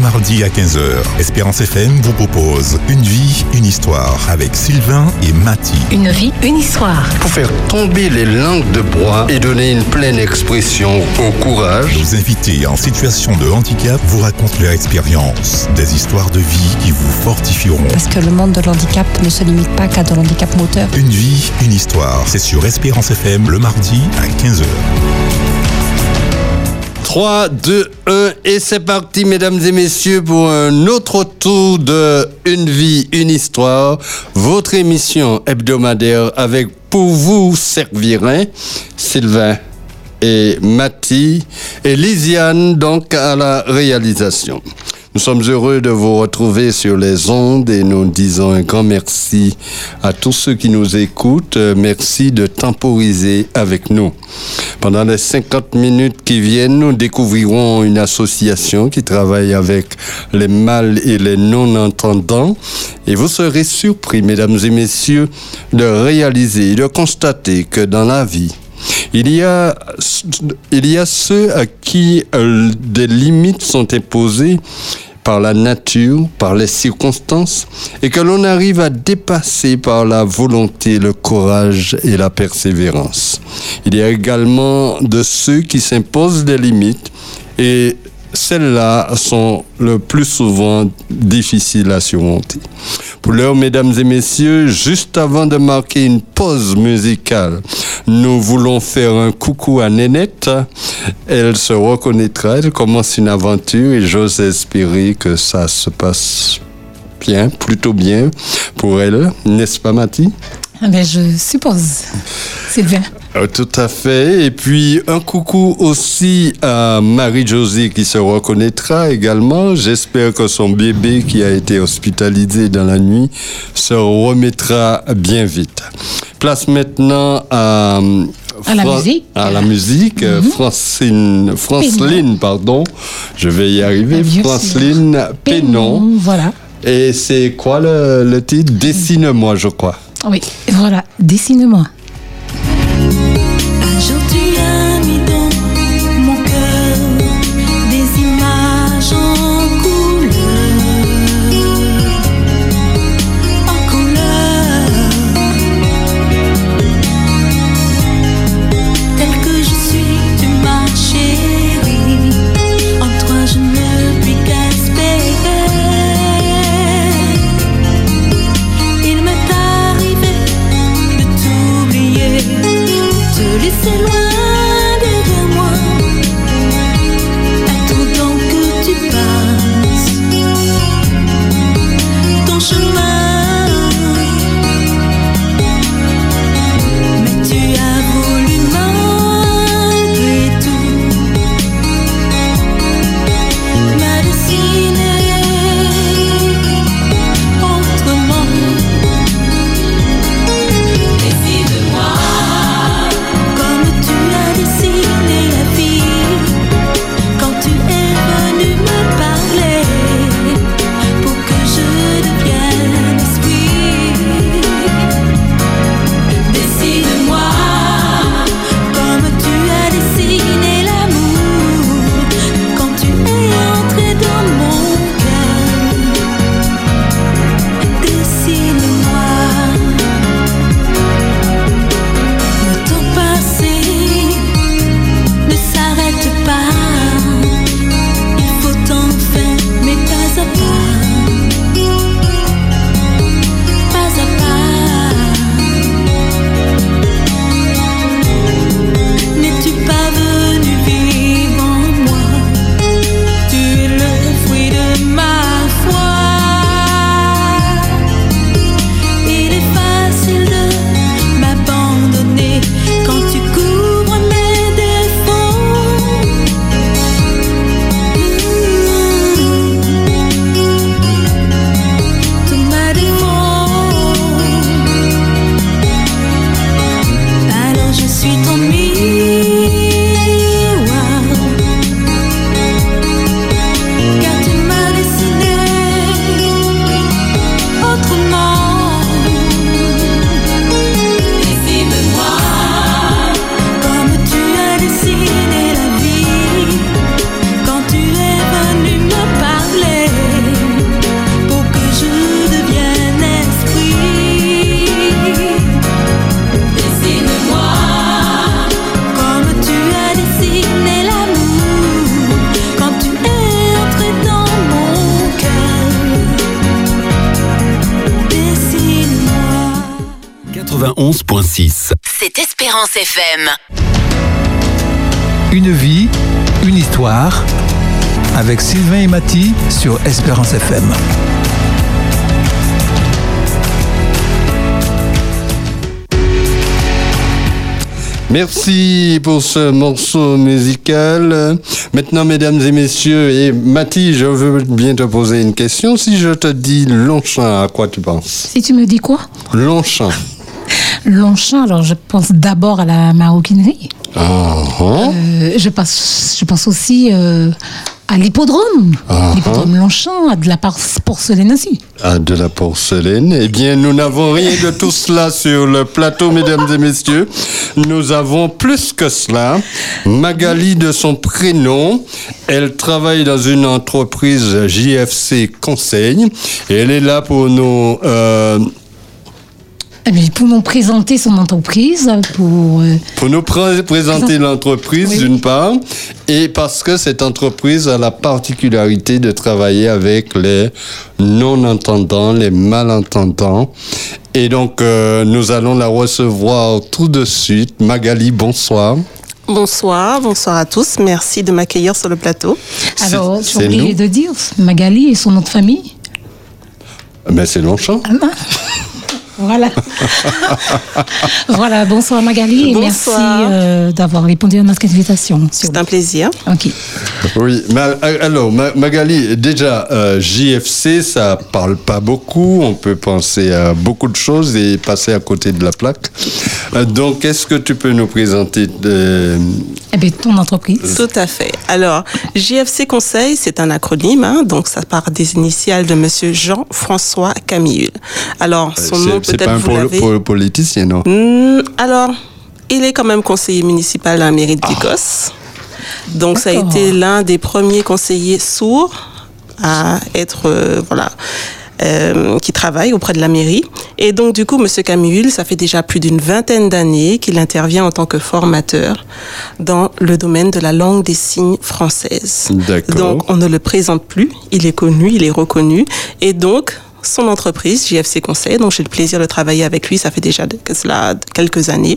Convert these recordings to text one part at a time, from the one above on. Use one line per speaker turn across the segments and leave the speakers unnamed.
mardi à 15h. Espérance FM vous propose Une vie, une histoire avec Sylvain et Mati.
Une vie, une histoire.
Pour faire tomber les langues de bois et donner une pleine expression au courage.
Nos invités en situation de handicap vous racontent leur expérience. Des histoires de vie qui vous fortifieront.
Parce que le monde de l'handicap ne se limite pas qu'à de l'handicap moteur.
Une vie, une histoire. C'est sur Espérance FM le mardi à 15h.
3, 2, 1 et c'est parti mesdames et messieurs pour un autre tour de Une vie, une histoire, votre émission hebdomadaire avec pour vous servirait Sylvain et Mathie et Lisiane donc à la réalisation. Nous sommes heureux de vous retrouver sur les ondes et nous disons un grand merci à tous ceux qui nous écoutent. Merci de temporiser avec nous. Pendant les 50 minutes qui viennent, nous découvrirons une association qui travaille avec les mâles et les non-entendants. Et vous serez surpris, mesdames et messieurs, de réaliser, de constater que dans la vie, il y a, il y a ceux à qui euh, des limites sont imposées par la nature, par les circonstances, et que l'on arrive à dépasser par la volonté, le courage et la persévérance. Il y a également de ceux qui s'imposent des limites et celles-là sont le plus souvent difficiles à surmonter. Pour l'heure, mesdames et messieurs, juste avant de marquer une pause musicale, nous voulons faire un coucou à Nénette. Elle se reconnaîtra, elle commence une aventure et j'ose espérer que ça se passe bien, plutôt bien pour elle, n'est-ce pas Mathie
ah ben, Je suppose, Sylvain.
Euh, tout à fait. Et puis un coucou aussi à Marie-Josée qui se reconnaîtra également. J'espère que son bébé qui a été hospitalisé dans la nuit se remettra bien vite. Place maintenant à...
À la musique.
À la musique.
Mhm.
Francine, Franceline, pardon. Je vais y arriver. Franceline Pénon.
Voilà.
Et c'est quoi le, le titre? Dessine-moi, je crois.
Oui, voilà. Dessine-moi.
Une vie, une histoire, avec Sylvain et Mathy sur Espérance FM.
Merci pour ce morceau musical. Maintenant, mesdames et messieurs, et Mathie, je veux bien te poser une question. Si je te dis Longchamp, à quoi tu penses?
Si tu me dis quoi?
Longchamp.
Longchamp, alors je pense d'abord à la maroquinerie. Euh, je, pense, je pense aussi euh, à l'hippodrome.
Ah,
l'hippodrome Longchamp, à de la porcelaine aussi.
Ah, de la porcelaine. Eh bien, nous n'avons rien de tout cela sur le plateau, mesdames et messieurs. Nous avons plus que cela. Magali, de son prénom, elle travaille dans une entreprise JFC Conseil. Et elle est là pour nous... euh,
Eh pour nous présenter son entreprise, pour... euh,
Pour nous pré- présenter l'entreprise
Oui.
d'une part, et parce que cette entreprise a la particularité de travailler avec les non-entendants, les malentendants. Et donc, euh, nous allons la recevoir tout de suite. Magali, bonsoir.
Bonsoir, bonsoir à tous. Merci de m'accueillir sur le plateau.
alors, as oublié de dire, Magali et son nom de famille
Mais c'est Longchamp.
Voilà. voilà, bonsoir Magali et merci euh, d'avoir répondu à notre invitation.
C'est un plaisir.
Ok.
Oui, euh, alors Ma- Magali, déjà euh, JFC, ça parle pas beaucoup. On peut penser à beaucoup de choses et passer à côté de la plaque. Donc, est-ce que tu peux nous présenter de...
Eh bien, ton entreprise.
Tout à fait. Alors, JFC Conseil, c'est un acronyme, hein, donc ça part des initiales de Monsieur Jean-François Camille. Alors, son nom peut-être
pas un
vous
pol-
l'avez.
pol- politicien, non?
Hmm, alors, il est quand même conseiller municipal à la mairie de Picos. Donc, ça a été l'un des premiers conseillers sourds à être, euh, voilà, euh, qui travaille auprès de la mairie. Et donc, du coup, Monsieur Camille, ça fait déjà plus d'une vingtaine d'années qu'il intervient en tant que formateur dans le domaine de la langue des signes française.
D'accord.
Donc, on ne le présente plus. Il est connu, il est reconnu. Et donc, son entreprise, JFC Conseil, dont j'ai le plaisir de travailler avec lui, ça fait déjà quelques années.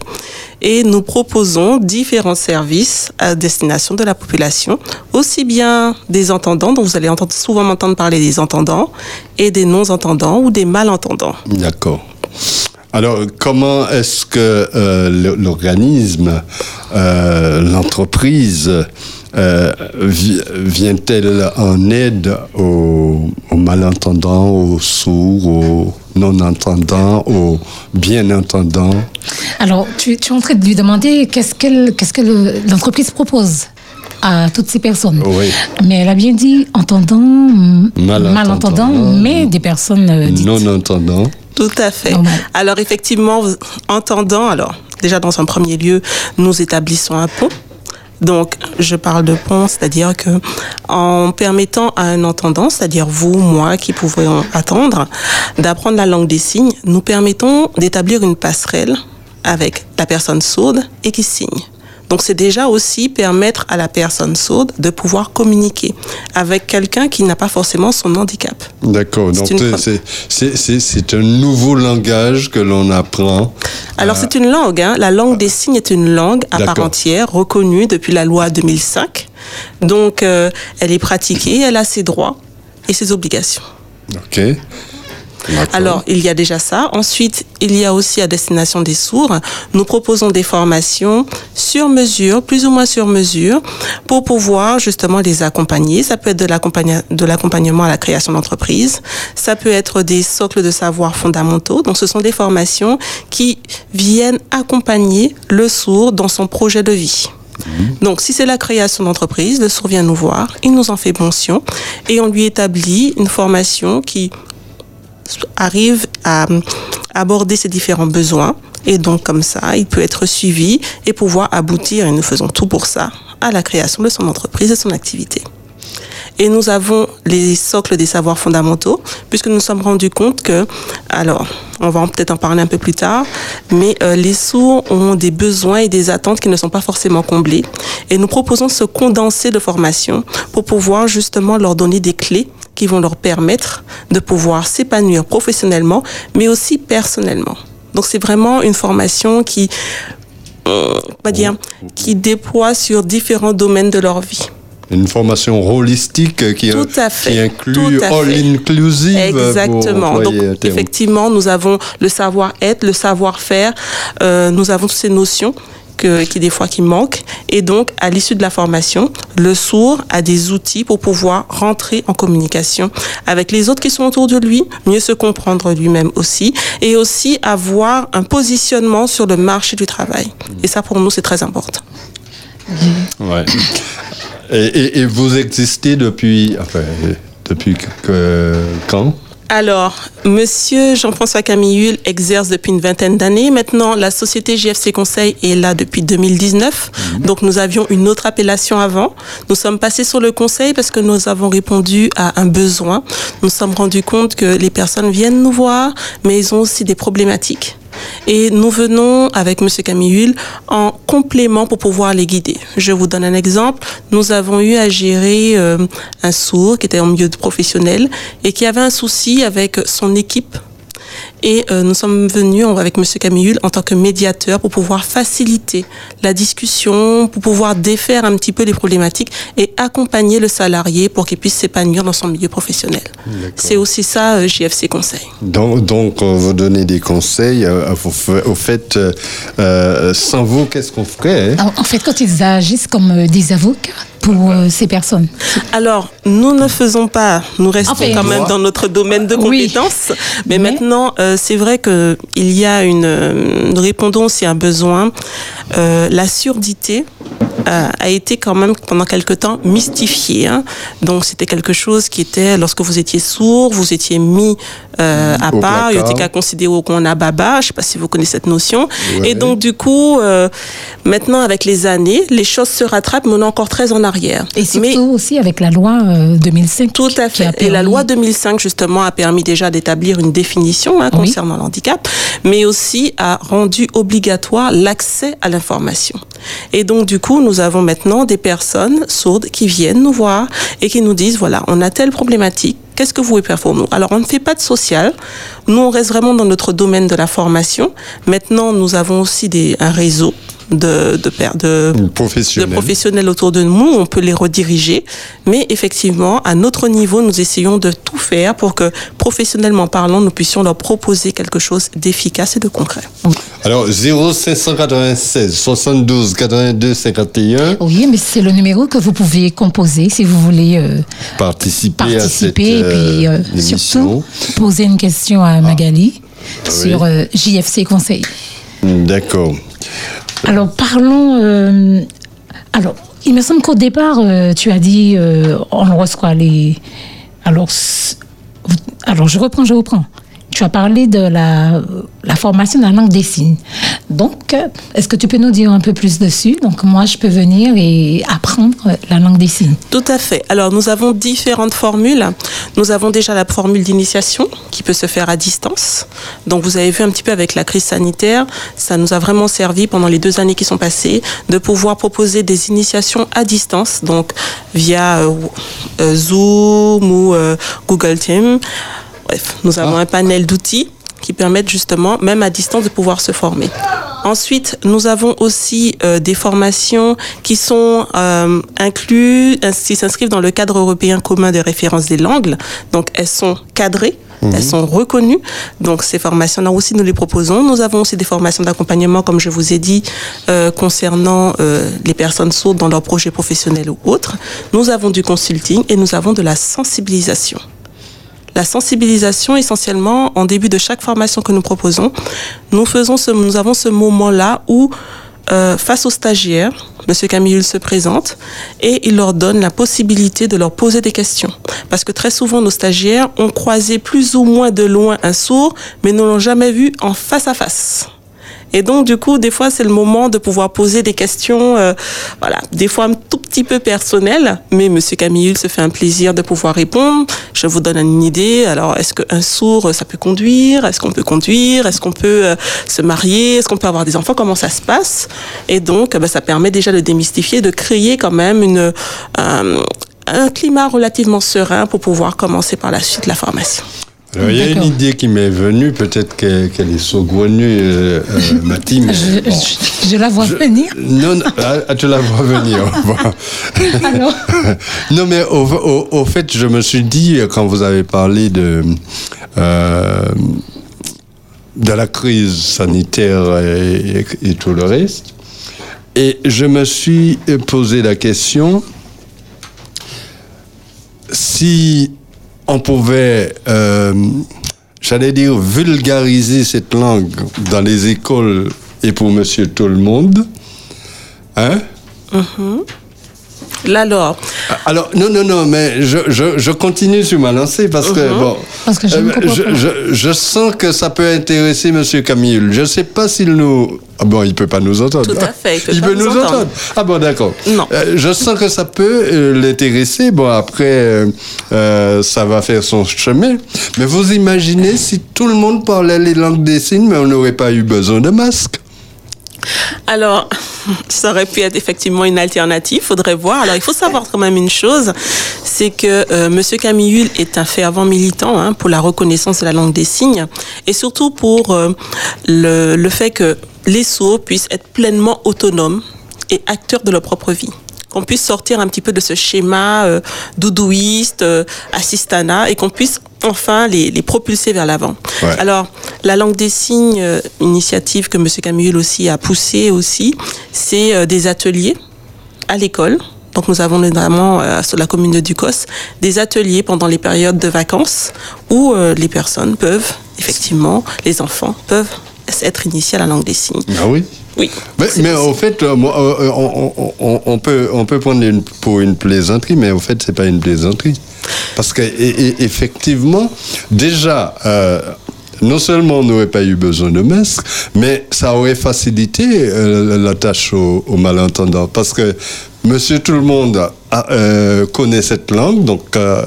Et nous proposons différents services à destination de la population, aussi bien des entendants, dont vous allez souvent m'entendre parler des entendants, et des non-entendants ou des malentendants.
D'accord. Alors, comment est-ce que euh, l'organisme, euh, l'entreprise, euh, vi- vient-elle en aide aux, malentendants, aux sourds, aux non-entendants, aux bien-entendants?
Alors, tu, es en train de lui demander qu'est-ce que le- l'entreprise propose à toutes ces personnes.
Oui.
Mais elle a bien dit entendant,
Malentendant.
malentendant, mais des personnes euh, dites.
Non-entendants
Tout à fait.
Normal.
Alors effectivement, entendant, alors déjà dans un premier lieu, nous établissons un pont. Donc, je parle de pont, c'est-à-dire que en permettant à un entendant, c'est-à-dire vous, moi, qui pouvons attendre, d'apprendre la langue des signes, nous permettons d'établir une passerelle avec la personne sourde et qui signe. Donc, c'est déjà aussi permettre à la personne sourde de pouvoir communiquer avec quelqu'un qui n'a pas forcément son handicap.
D'accord. Donc,
C'est
un nouveau langage que l'on apprend.
Alors c'est une langue, hein. la langue des signes est une langue à part entière, reconnue depuis la loi 2005. Donc euh, elle est pratiquée, elle a ses droits et ses obligations.
OK.
Alors, il y a déjà ça. Ensuite, il y a aussi à destination des sourds, nous proposons des formations sur mesure, plus ou moins sur mesure, pour pouvoir justement les accompagner. Ça peut être de l'accompagnement à la création d'entreprise. Ça peut être des socles de savoir fondamentaux. Donc, ce sont des formations qui viennent accompagner le sourd dans son projet de vie. Donc, si c'est la création d'entreprise, le sourd vient nous voir, il nous en fait mention et on lui établit une formation qui arrive à euh, aborder ses différents besoins. Et donc, comme ça, il peut être suivi et pouvoir aboutir, et nous faisons tout pour ça, à la création de son entreprise et son activité. Et nous avons les socles des savoirs fondamentaux, puisque nous nous sommes rendus compte que, alors, on va peut-être en parler un peu plus tard, mais euh, les sourds ont des besoins et des attentes qui ne sont pas forcément comblés. Et nous proposons ce condensé de formation pour pouvoir justement leur donner des clés qui vont leur permettre de pouvoir s'épanouir professionnellement, mais aussi personnellement. Donc c'est vraiment une formation qui, euh, on va dire, qui déploie sur différents domaines de leur vie.
Une formation holistique qui,
Tout à fait.
qui inclut
Tout à
all
fait.
inclusive.
Exactement. Donc, effectivement, nous avons le savoir-être, le savoir-faire. euh, nous avons toutes ces notions que, qui des fois qui manquent. Et donc, à l'issue de la formation, le sourd a des outils pour pouvoir rentrer en communication avec les autres qui sont autour de lui, mieux se comprendre lui-même aussi, et aussi avoir un positionnement sur le marché du travail. Et ça, pour nous, c'est très important.
Ouais. Et, et- et vous existez depuis, enfin, depuis que- quand?
Alors, Monsieur Jean-François Camillul exerce depuis une vingtaine d'années. Maintenant, la société JFC Conseil est là depuis 2019. Donc, nous avions une autre appellation avant. Nous sommes passés sur le conseil parce que nous avons répondu à un besoin. Nous nous sommes rendus compte que les personnes viennent nous voir, mais ils ont aussi des problématiques. Et nous venons avec Monsieur Camillul en complément pour pouvoir les guider. Je vous donne un exemple. Nous avons eu à gérer euh, un sourd qui était en milieu professionnel et qui avait un souci avec son équipe. Et euh, nous sommes venus on- avec Monsieur Camillul en tant que médiateur pour pouvoir faciliter la discussion, pour pouvoir défaire un petit peu les problématiques et accompagner le salarié pour qu'il puisse s'épanouir dans son milieu professionnel. C'est aussi ça euh, JFC Conseil.
donc, donc, on vous donner des conseils. euh, au fait, euh, euh, sans vous, qu'est-ce qu'on ferait hein?
En en fait, quand ils agissent comme euh, des avocats pour euh, ces personnes.
Alors, nous ne faisons pas, nous restons
Enfin,
quand même dans notre domaine de
Oui.
compétences. Mais,
Mais-
maintenant, euh, c'est vrai que il y a une, euh, nous répondons aussi à un besoin. Euh, la surdité euh, a été quand même pendant quelque temps mystifiée. hein. Donc, c'était quelque chose qui était, lorsque vous étiez sourd, vous étiez mis euh, à
Au
part, il était qu'à considérer qu'on a baba. Je sais pas si vous connaissez cette notion.
Ouais.
Et donc, du coup, euh, maintenant, avec les années, les choses se rattrapent, mais on est encore très en arrière.
Et surtout
Mais-
aussi avec la loi euh, 2005.
tout à fait. Et la loi 2005, justement, a permis déjà d'établir une définition hein,
Oui.
concernant le handicap, mais aussi a rendu obligatoire l'accès à l'information. Et donc, du coup, nous avons maintenant des personnes sourdes qui viennent nous voir et qui nous disent, voilà, on a telle problématique, qu'est-ce que vous pouvez faire pour nous? Alors, on ne fait pas de social. Nous, on reste vraiment dans notre domaine de la formation. Maintenant, nous avons aussi des, un réseau de, de, per- de, de
Professionnel.
professionnels autour de nous, on peut les rediriger. Mais effectivement, à notre niveau, nous essayons de tout faire pour que, professionnellement parlant, nous puissions leur proposer quelque chose d'efficace et de concret.
Alors, 0596 72 82 51,
Oui, mais c'est le numéro que vous pouvez composer si vous voulez euh,
participer,
participer
à
et
cette
puis
euh,
euh,
émission.
surtout poser une question à Magali sur euh, JFC Conseil.
D'accord.
Alors parlons. euh, alors, il me semble qu'au départ, euh, tu as dit euh, on reçoit les. Alors, alors je reprends, je reprends. Tu as parlé de la, formation de la langue des signes. Donc, est-ce que tu peux nous dire un peu plus dessus? Donc, moi, je peux venir et apprendre la langue des signes.
Tout à fait. Alors, nous avons différentes formules. Nous avons déjà la formule d'initiation qui peut se faire à distance. Donc, vous avez vu un petit peu avec la crise sanitaire, ça nous a vraiment servi pendant les deux années qui sont passées de pouvoir proposer des initiations à distance, donc via euh, Zoom ou euh, Google Team. Bref, nous avons un panel d'outils qui permettent justement, même à distance, de pouvoir se former. Ensuite, nous avons aussi euh, des formations qui sont euh, inclus, qui s'inscrivent dans le cadre européen commun de référence des langues. Donc, elles sont cadrées. Elles sont reconnues. Donc, ces formations-là aussi, nous les proposons. Nous avons aussi des formations d'accompagnement, comme je vous ai dit, euh, concernant euh, les personnes sourdes dans leurs projets professionnels ou autres. Nous avons du consulting et nous avons de la sensibilisation. La sensibilisation, essentiellement, en début de chaque formation que nous proposons, nous, faisons ce, nous avons ce moment-là où, euh, face aux stagiaires, M. Camille se présente et il leur donne la possibilité de leur poser des questions. Parce que très souvent, nos stagiaires ont croisé plus ou moins de loin un sourd, mais ne l'ont jamais vu en face à face. Et donc, du coup, des fois, c'est le moment de pouvoir poser des questions, euh, voilà, des fois un tout petit peu personnelles, mais Monsieur Camille se fait un plaisir de pouvoir répondre. Je vous donne une idée. Alors, est-ce qu'un sourd, ça peut conduire? Est-ce qu'on peut conduire? Est-ce qu'on peut euh, se marier? Est-ce qu'on peut avoir des enfants? Comment ça se passe? Et donc, ben, ça permet déjà de démystifier, de créer quand même une, euh, un climat relativement serein pour pouvoir commencer par la suite la formation.
Alors, il y a une idée qui m'est venue, peut-être que- qu'elle est saugrenue, euh, euh,
Je,
bon.
je- je la vois
Je-
venir.
Non, non, ah, tu la vois venir. Bon.
Alors,
Non, mais au, au- au fait, je me suis dit, euh, quand vous avez parlé de, euh, de la crise sanitaire et, et tout le reste, et je me suis posé la question si on pouvait, euh, j'allais dire, vulgariser cette langue dans les écoles et pour monsieur tout le monde, hein?
Là, alors,
Alors, non, non, non, mais je, je, je continue sur ma lancée parce que, bon.
Parce que je ne
euh,
comprends
je,
pas.
je- je sens que ça peut intéresser M. Camille. Je ne sais pas s'il nous. Ah bon, il ne peut pas nous entendre.
Tout à fait, il peut pas
nous
nous
entendre.
entendre.
Ah bon, d'accord.
Non.
Euh, je sens que ça peut euh, l'intéresser. Bon, après, ça va faire son chemin. Mais vous imaginez si tout le monde parlait les langues des signes, mais on n'aurait pas eu besoin de masque.
Alors, ça aurait pu être effectivement une alternative, faudrait voir. Alors, il faut savoir quand même une chose, c'est que euh, Monsieur Camille est un fervent militant hein, pour la reconnaissance de la langue des signes et surtout pour euh, le, le fait que les sourds puissent être pleinement autonomes et acteurs de leur propre vie qu'on puisse sortir un petit peu de ce schéma euh, doudouiste, euh, assistanat, et qu'on puisse enfin les, les propulser vers l'avant.
Ouais.
Alors, la langue des signes, euh, initiative que M. Camille aussi a poussée aussi, c'est des ateliers à l'école. Donc nous avons notamment euh, sur la commune de Ducos des ateliers pendant les périodes de vacances où euh, les personnes peuvent, effectivement, les enfants peuvent être initiés à la langue des signes.
Ah oui?
Oui.
Mais, mais au fait, euh, moi, euh, on, on- on- on peut, on peut prendre une, pour une plaisanterie, mais au fait, c'est pas une plaisanterie. Parce que, et- et- effectivement, déjà, euh, non seulement on n'aurait pas eu besoin de masque, mais ça aurait facilité euh, la tâche aux, aux malentendants. Parce que monsieur tout le monde a- euh, connaît cette langue, donc. euh,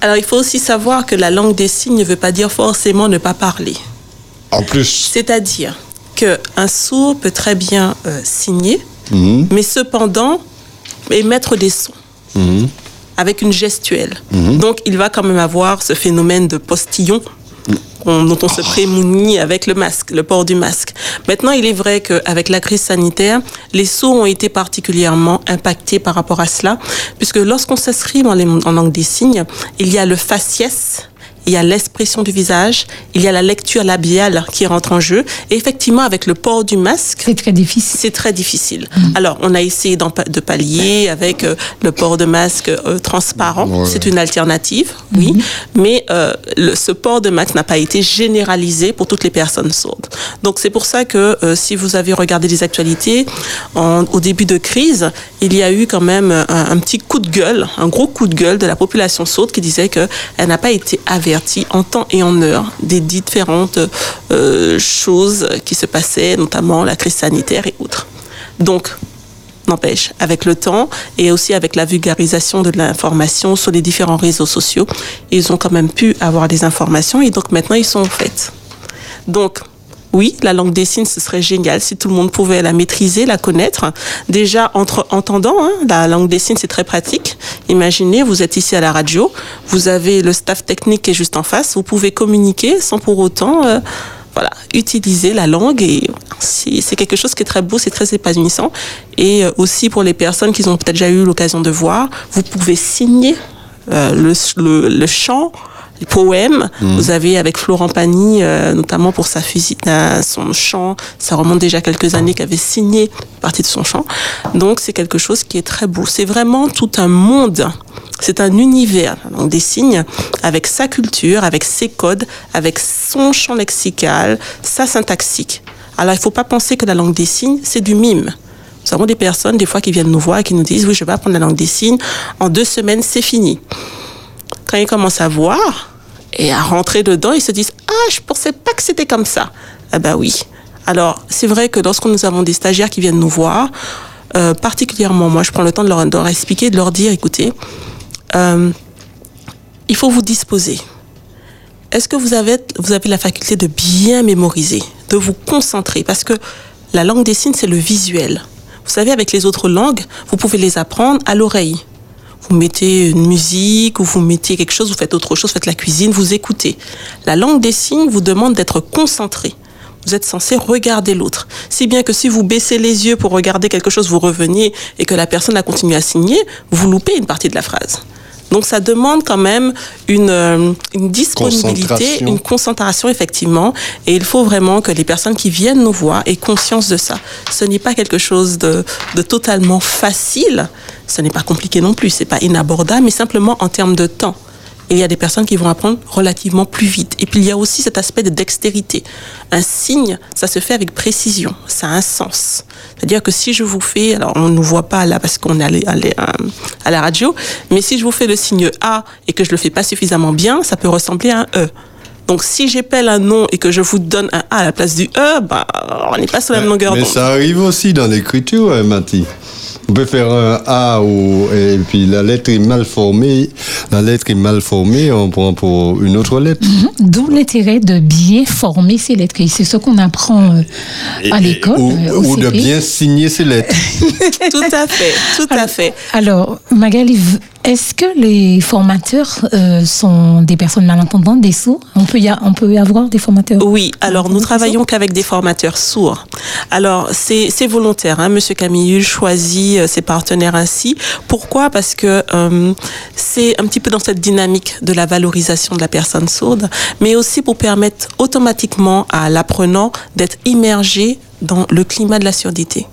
Alors il faut aussi savoir que la langue des signes ne veut pas dire forcément ne pas parler.
en plus.
C'est-à-dire qu'un sourd peut très bien euh, signer,
Mhm,
mais cependant émettre des sons
mhm.
avec une gestuelle. Donc il va quand même avoir ce phénomène de postillon dont on se prémunit avec le masque, le port du masque. Maintenant, il est vrai qu'avec la crise sanitaire, les sourds ont été particulièrement impactés par rapport à cela, puisque lorsqu'on en, les- en langue des signes, il y a le faciès, il y a l'expression du visage, il y a la lecture labiale qui rentre en jeu, et effectivement, avec le port du masque,
c'est très difficile.
c'est très difficile. Alors, on a essayé de pallier avec euh, le port de masque euh, transparent.
Ouais.
C'est une alternative, oui. Mais euh, le- ce port de masque n'a pas été généralisé pour toutes les personnes sourdes. Donc, c'est pour ça que euh, si vous avez regardé les actualités, en- au début de crise, il y a eu quand même un, un petit coup de gueule, un gros coup de gueule de la population sourde qui disait qu'elle n'a pas été en temps et en heure des différentes euh, choses qui se passaient, notamment la crise sanitaire et autres. Donc, n'empêche, avec le temps et aussi avec la vulgarisation de l'information sur les différents réseaux sociaux, ils ont quand même pu avoir des informations et donc maintenant ils sont en fait. Donc, oui, la langue des signes, ce serait génial si tout le monde pouvait la maîtriser, la connaître. Déjà, entre entendant, hein, la langue des signes, c'est très pratique. Imaginez, vous êtes ici à la radio, vous avez le staff technique qui est juste en face, vous pouvez communiquer sans pour autant, euh, voilà, utiliser la langue et c'est quelque chose qui est très beau, c'est très épanouissant. Et euh, aussi pour les personnes qui ont peut-être déjà eu l'occasion de voir, vous pouvez signer euh, le, le chant, les poèmes. Vous avez avec Florent Pagny, euh, notamment pour sa fusi- euh, son chant, ça remonte déjà quelques années, qu'avait signé une partie de son chant. Donc c'est quelque chose qui est très beau. C'est vraiment tout un monde. C'est un univers, la langue des signes, avec sa culture, avec ses codes, avec son champ lexical, sa syntaxique. Alors il ne faut pas penser que la langue des signes, c'est du mime. Nous avons des personnes, des fois, qui viennent nous voir et qui nous disent, oui, je vais apprendre la langue des signes. En deux semaines, c'est fini. Quand ils commencent à voir et à rentrer dedans, ils se disent, ah, je pensais pas que c'était comme ça. Ah ben oui. Alors, c'est vrai que lorsque nous avons des stagiaires qui viennent nous voir, euh, particulièrement, moi, je prends le temps de leur, de leur expliquer, de leur dire, écoutez, euh, il faut vous disposer. Est-ce que vous avez, vous avez la faculté de bien mémoriser, de vous concentrer? Parce que la langue des signes, c'est le visuel. Vous savez, avec les autres langues, vous pouvez les apprendre à l'oreille. Vous mettez une musique ou vous mettez quelque chose, vous faites autre chose, faites la cuisine, vous écoutez. La langue des signes vous demande d'être concentré. Vous êtes censé regarder l'autre. Si bien que si vous baissez les yeux pour regarder quelque chose, vous reveniez et que la personne a continué à signer, vous loupez une partie de la phrase. Donc ça demande quand même une, euh, une disponibilité,
Concentration.
une concentration effectivement. Et il faut vraiment que les personnes qui viennent nous voir aient conscience de ça. Ce n'est pas quelque chose de, de totalement facile. Ce n'est pas compliqué non plus. C'est pas inabordable, mais simplement en termes de temps. Et il y a des personnes qui vont apprendre relativement plus vite. Et puis il y a aussi cet aspect de dextérité. Un signe, ça se fait avec précision. Ça a un sens. C'est-à-dire que si je vous fais, alors on ne nous voit pas là parce qu'on est à, la- à la- radio, mais si je vous fais le signe A et que je le fais pas suffisamment bien, ça peut ressembler à un E. Donc si j'appelle un nom et que je vous donne un A à la place du E, bah, on n'est pas sur la même longueur
Mais
d'onde.
ça arrive aussi dans l'écriture, hein, Mati. On peut faire un A ou, et puis la lettre est mal formée. La lettre est mal formée, on prend pour une autre lettre.
D'où l'intérêt de bien former ses lettres. Et c'est ce qu'on apprend euh, à l'école.
Ou,
euh,
ou de bien signer ses lettres.
tout à fait, tout à fait.
Alors, Magali, est-ce que les formateurs euh, sont des personnes malentendantes, des sourds? On peut, y a- on peut y avoir des formateurs?
Oui, alors nous travaillons qu'avec des formateurs sourds. Alors c'est volontaire, hein, Monsieur Camillul choisit euh, ses partenaires ainsi. Pourquoi? Parce que euh, c'est un petit peu dans cette dynamique de la valorisation de la personne sourde, mais aussi pour permettre automatiquement à l'apprenant d'être immergé dans le climat de la surdité.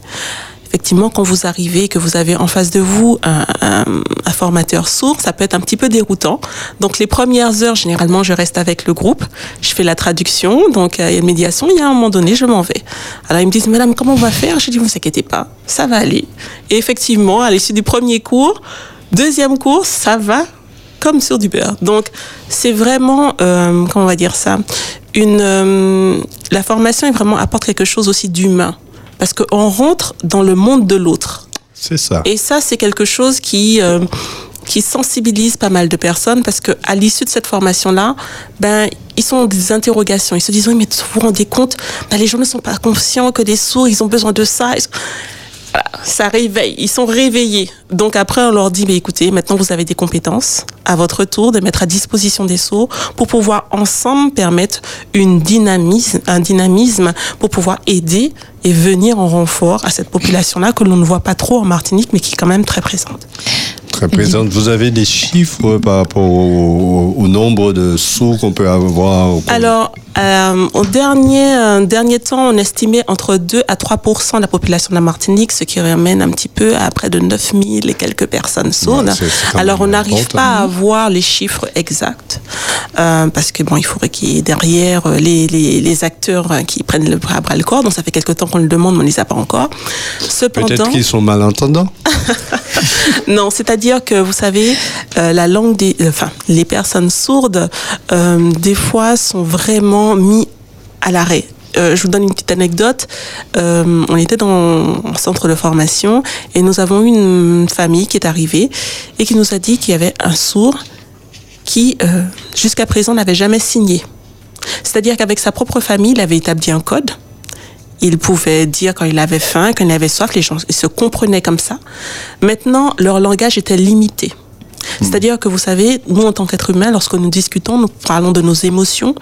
Effectivement, quand vous arrivez, que vous avez en face de vous un formateur sourd, ça peut être un petit peu déroutant. Donc, les premières heures, généralement, je reste avec le groupe, je fais la traduction, donc euh, il y a une médiation, il y a un moment donné, je m'en vais. Alors, ils me disent, Madame, comment on va faire? Je dis, vous inquiétez pas, ça va aller. Et effectivement, à l'issue du premier cours, deuxième cours, ça va comme sur du beurre. Donc, c'est vraiment, euh, comment on va dire ça, une, euh, la formation est vraiment apporte quelque chose aussi d'humain. Parce qu'on rentre dans le monde de l'autre.
C'est ça.
Et ça, c'est quelque chose qui, euh, qui sensibilise pas mal de personnes parce que à l'issue de cette formation-là, ben, ils sont des interrogations. Ils se disent, oui, mais vous vous rendez compte, ben, les gens ne sont pas conscients que les sourds, ils ont besoin de ça. Voilà, ça réveille, ils sont réveillés. Donc après, on leur dit, mais écoutez, maintenant vous avez des compétences à votre tour de mettre à disposition des sourds pour pouvoir ensemble permettre une dynamisme, un dynamisme pour pouvoir aider et venir en renfort à cette population-là que l'on ne voit pas trop en Martinique, mais qui est quand même très présente.
Très présente. Vous avez des chiffres par rapport au, au nombre de sourds qu'on peut avoir
Alors, euh, au dernier, euh, dernier temps, on estimait entre 2 à 3% de la population de la Martinique, ce qui ramène un petit peu à près de 9000 et quelques personnes sourdes.
Ouais,
Alors, on n'arrive pas à avoir les chiffres exacts, euh, parce que bon, il faudrait qu'il y ait derrière euh, les, les, les acteurs qui prennent le bras à bras le corps. Donc, ça fait quelque temps qu'on le demande, mais on ne les a pas encore. Cependant,
Peut-être qu'ils sont malentendants.
non, c'est-à-dire que vous savez, euh, la langue des, enfin, les personnes sourdes, euh, des fois, sont vraiment mis à l'arrêt. Euh, je vous donne une petite anecdote. Euh, on était dans un centre de formation et nous avons eu une famille qui est arrivée et qui nous a dit qu'il y avait un sourd qui, euh, jusqu'à présent, n'avait jamais signé. C'est-à-dire qu'avec sa propre famille, il avait établi un code. Il pouvait dire quand il avait faim, quand il avait soif, les gens ils se comprenaient comme ça. Maintenant, leur langage était limité. C'est-à-dire que vous savez, nous en tant qu'êtres humains, lorsque nous discutons, nous parlons de nos émotions,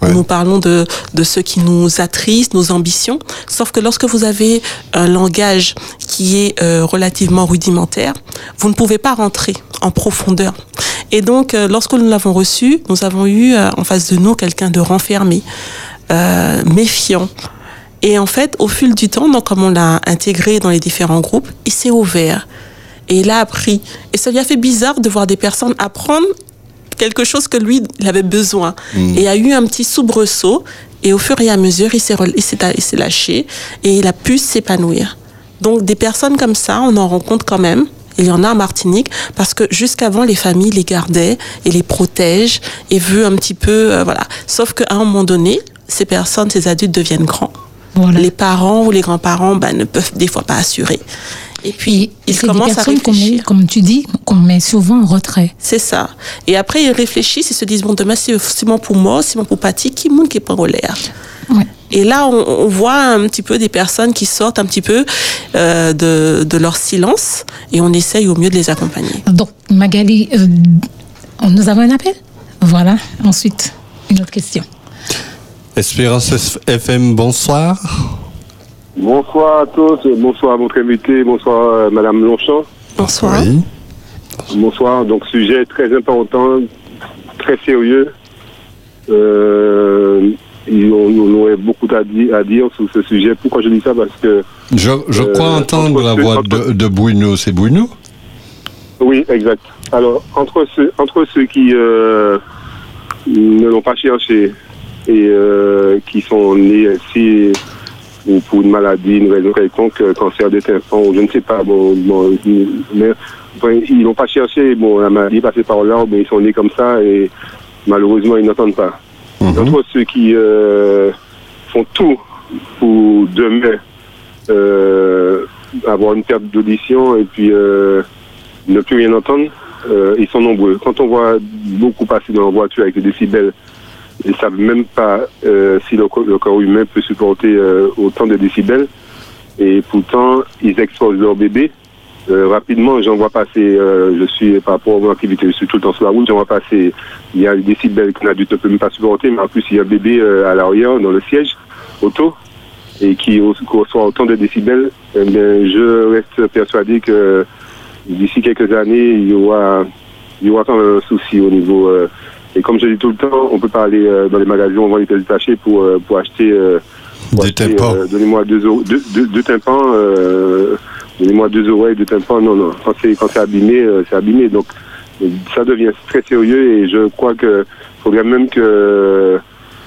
Ouais.
nous parlons de, de ce qui nous attriste, nos ambitions. Sauf que lorsque vous avez un langage qui est euh, relativement rudimentaire, vous ne pouvez pas rentrer en profondeur. Et donc, euh, lorsque nous l'avons reçu, nous avons eu euh, en face de nous quelqu'un de renfermé, euh, méfiant. Et en fait, au fil du temps, donc, comme on l'a intégré dans les différents groupes, il s'est ouvert. Et il a appris. Et ça lui a fait bizarre de voir des personnes apprendre quelque chose que lui, il avait besoin. Et il a eu un petit soubresaut. Et au fur et à mesure, il s'est rel- il s'est il s'est lâché et il a pu s'épanouir. Donc, des personnes comme ça, on en rencontre quand même. Il y en a en Martinique parce que jusqu'avant, les familles les gardaient et les protègent et veulent un petit peu, euh, voilà. Sauf qu'à un moment donné, ces personnes, ces adultes deviennent grands.
Voilà.
Les parents ou les grands-parents ben, ne peuvent des fois pas assurer. Et puis,
Et
ils
des
commencent à
personnes met,
réfléchir.
comme tu dis, qu'on met souvent en retrait.
C'est ça. Et après, ils réfléchissent, ils se disent, bon, demain, c'est bon pour moi, c'est bon pour Patty, qui monde qui est pas.
Ouais.
Et là, on, on voit un petit peu des personnes qui sortent un petit peu euh, de, de leur silence et on essaye au mieux de les accompagner.
Donc, Magali, euh, nous avons un appel? Voilà. Ensuite, une autre question.
Espérance FM, bonsoir.
Bonsoir à tous, bonsoir à votre invité, bonsoir euh, Madame Longchamp.
Bonsoir.
Oui.
Bonsoir, donc sujet très important, très sérieux. Euh, il- on, on aurait beaucoup à, di- à dire sur ce sujet. Pourquoi je dis ça? Parce que,
Je, je
Euh,
crois entendre
entre
la voix
entre-
de, de Bruno. C'est Bruno?
Oui, exact. Alors, entre ceux, entre ceux qui euh, ne l'ont pas cherché et euh, qui sont nés ainsi ou pour une maladie, une raison quelconque, euh, cancer des tympans, ou je ne sais pas, bon, bon, mais ils l'ont pas cherché, bon, la maladie passée par là, mais ils sont nés comme ça et malheureusement ils n'entendent pas. Entre ceux qui euh, font tout pour demain euh, avoir une perte d'audition et puis euh, ne plus rien entendre, ils sont nombreux. Quand on voit beaucoup passer dans la voiture avec des décibels, ils ne savent même pas euh, si le, co- le corps humain peut supporter euh, autant de décibels. Et pourtant, ils exposent leur bébé. Euh, rapidement, j'en vois passer, euh, je suis par rapport à mon activité, je suis tout le temps sur la route, j'en vois passer, il y a des décibels qu'un adulte ne peut même pas supporter, mais en plus il y a un bébé euh, à l'arrière, dans le siège, auto, et qui reçoit autant de décibels, eh bien, je reste persuadé que d'ici quelques années, il y aura, il y aura quand même un souci au niveau. Et comme je dis tout le temps, on peut pas aller euh, dans les magasins, on vend les pièces détachées pour, euh, pour acheter. euh, pour
Des
acheter,
tympans.
Donnez-moi deux, euros- deux, deux, deux tympans. Donnez-moi deux oreilles, deux tympans. Non, non. Quand c'est quand c'est abîmé, c'est abîmé. Donc ça devient très sérieux et je crois que faudrait même que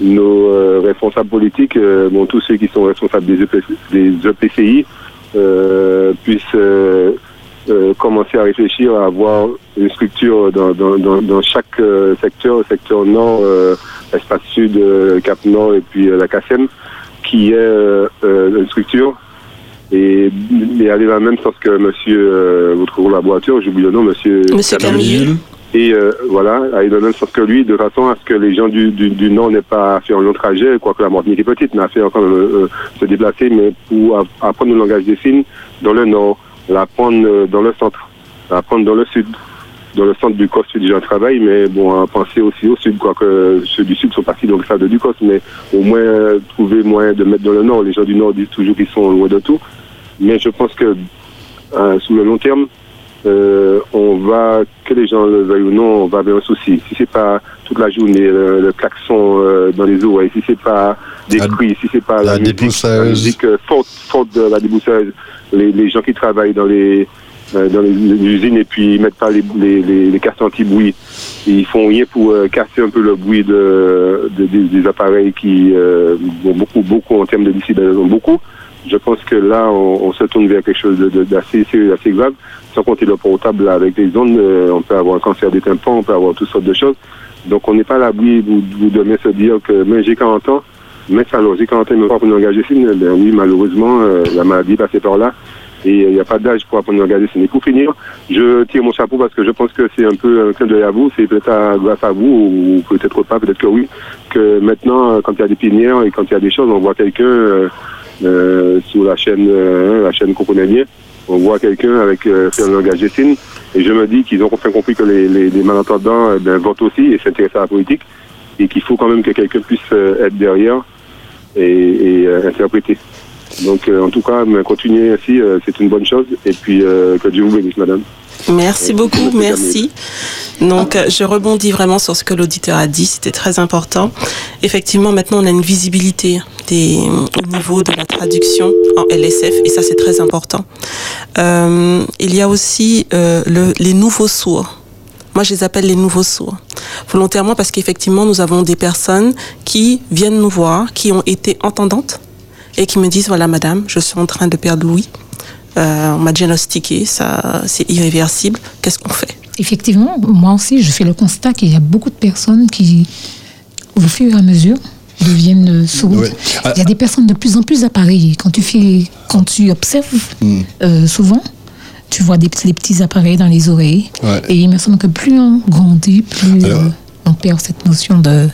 nos responsables politiques, bon, tous ceux qui sont responsables des, EP des EPCI, puissent euh, commencer à réfléchir à avoir une structure dans, dans, dans, dans chaque euh, secteur, secteur nord, euh, espace sud, euh, Cap Nord et puis euh, la CACEM, qui est euh, euh, une structure. Et, et aller dans le même sens que monsieur, euh, votre collaborateur, j'oublie le nom, monsieur,
Monsieur
Camille. Et euh, voilà, aller dans le même sens que lui, de façon à ce que les gens du, du, du Nord n'aient pas à faire un long trajet, quoique la Martinique est petite, mais à faire quand même euh, se déplacer, mais pour app- apprendre le langage des signes dans le Nord, l'apprendre euh, dans le centre, l'apprendre dans le Sud. Dans le centre du COS, c'est déjà un travail, mais bon, à penser aussi au Sud, quoique ceux du Sud sont partis dans le stade du COS, mais au moins euh, trouver moyen de mettre dans le Nord. Les gens du Nord disent toujours qu'ils sont loin de tout. Mais je pense que euh, sous le long terme, euh, on va, que les gens le veuillent ou non, on va avoir un souci. Si c'est pas toute la journée le, le klaxon euh, dans les oreilles, si c'est pas des
La-
cris, si c'est pas
la
musique, la musique euh, forte, forte de la débousseuse, les, les gens qui travaillent dans les euh, dans les, usines et puis ils mettent pas les, les, les, anti-bruit. Ils font rien pour euh, casser un peu le bruit de, de- des- appareils qui euh, vont beaucoup, beaucoup en termes de décibels, ont beaucoup. Je pense que là, on, on se tourne vers quelque chose de- de- d'assez sérieux, assez grave. Sans compter le portable là, avec les ondes, euh, on peut avoir un cancer des tympans, on peut avoir toutes sortes de choses. Donc on n'est pas à l'abri, vous, vous demain se dire que j'ai 40 ans, mais ça alors j'ai 40 ans, il me faut apprendre à engager. Ben oui, malheureusement, euh, la maladie est passée par là. Et il n'y a pas d'âge pour apprendre à signe. Et pour finir, je tire mon chapeau parce que je pense que c'est un peu un clin d'œil à vous. C'est peut-être grâce à vous, ou peut-être pas, peut-être que oui, que maintenant, euh, quand il y a des pinières et quand il y a des choses, on voit quelqu'un euh, euh, sur la chaîne, euh, la chaîne qu'on connaît bien. On voit quelqu'un avec euh, un langage des. Et je me dis qu'ils ont compris que les, les, malentendants euh, ben, votent aussi et s'intéressent à la politique. Et qu'il faut quand même que quelqu'un puisse euh, être derrière et, et, euh, interpréter. Donc, euh, en tout cas, mais continuez ainsi, c'est une bonne chose. Et puis, que Dieu vous bénisse, madame.
Merci beaucoup, merci. Donc, je rebondis vraiment sur ce que l'auditeur a dit, c'était très important. Effectivement, maintenant, on a une visibilité des, au niveau de la traduction en LSF, et ça, c'est très important. Euh, il y a aussi euh, le, les nouveaux sourds. Moi, je les appelle les nouveaux sourds. Volontairement parce qu'effectivement, nous avons des personnes qui viennent nous voir, qui ont été entendantes et qui me disent, voilà, madame, je suis en train de perdre l'ouïe. Euh, on m'a diagnostiqué, ça, c'est irréversible. Qu'est-ce qu'on fait?
Effectivement, moi aussi, je fais le constat qu'il y a beaucoup de personnes qui, au fur et à mesure, deviennent sourdes.
Ouais. Ah,
Il y a des personnes de plus en plus appareillées. Quand tu, fais, quand tu observes, euh, souvent, tu vois des, petits- des petits appareils dans les oreilles.
Ouais.
Et il me semble que plus on grandit, plus
Alors-
euh, on perd cette notion de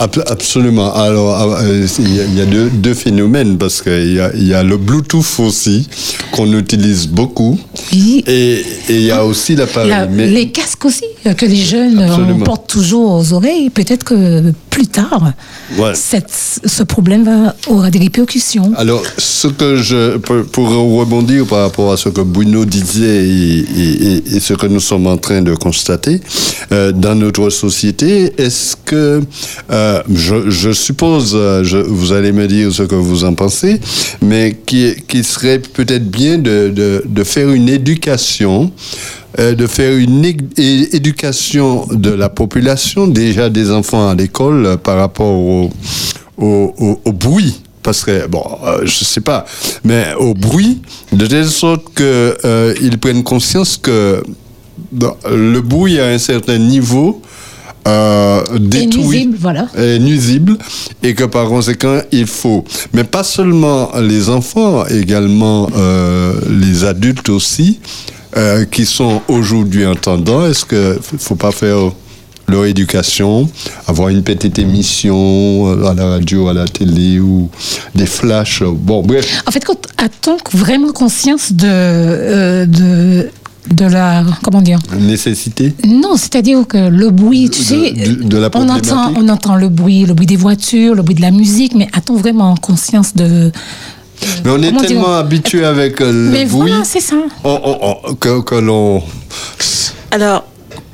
Ab- Absolument. Alors, euh, il y a, deux, deux phénomènes parce qu'il y a, il y a le Bluetooth aussi qu'on utilise beaucoup
Oui.
et et il y a aussi l'appareil.
La-
Mais-
Les casques aussi, euh, que les jeunes portent toujours aux oreilles. Peut-être que plus tard,
Ouais.
cette- ce problème va, aura des répercussions.
Alors, ce que je pour, pour rebondir par rapport à ce que Bruno disait et, et- et- et ce que nous sommes en train de constater euh, dans notre société, est-ce que euh, je, je suppose, euh, je- vous allez me dire ce que vous en pensez, mais qui, qui serait peut-être bien de, de, de faire une éducation euh, de faire une éducation de la population, déjà des enfants à l'école, euh, par rapport au, au, au- au bruit. Parce que, bon, euh, je sais pas, mais au bruit, de telle sorte qu'ils prennent conscience que le bruit à un certain niveau euh, détruit
nuisible, voilà.
est nuisible et que par conséquent il faut mais pas seulement les enfants également euh, les adultes aussi euh, qui sont aujourd'hui entendants est-ce que faut pas faire leur éducation avoir une petite émission euh, à la radio à la télé ou des flashs bon bref
En fait, quand a-t-on vraiment conscience de, euh, de, de la. Comment dire?
Nécessité?
Non, c'est-à-dire que le bruit, tu
De-
sais,
de- de la
on, entend, on entend le bruit, le bruit des voitures, le bruit de la musique, mais a-t-on vraiment conscience de.
Mais on est
Comment
tellement habitué avec euh, le
Mais
bruit
voilà, c'est ça.
on- on- on- que, que l'on
Alors,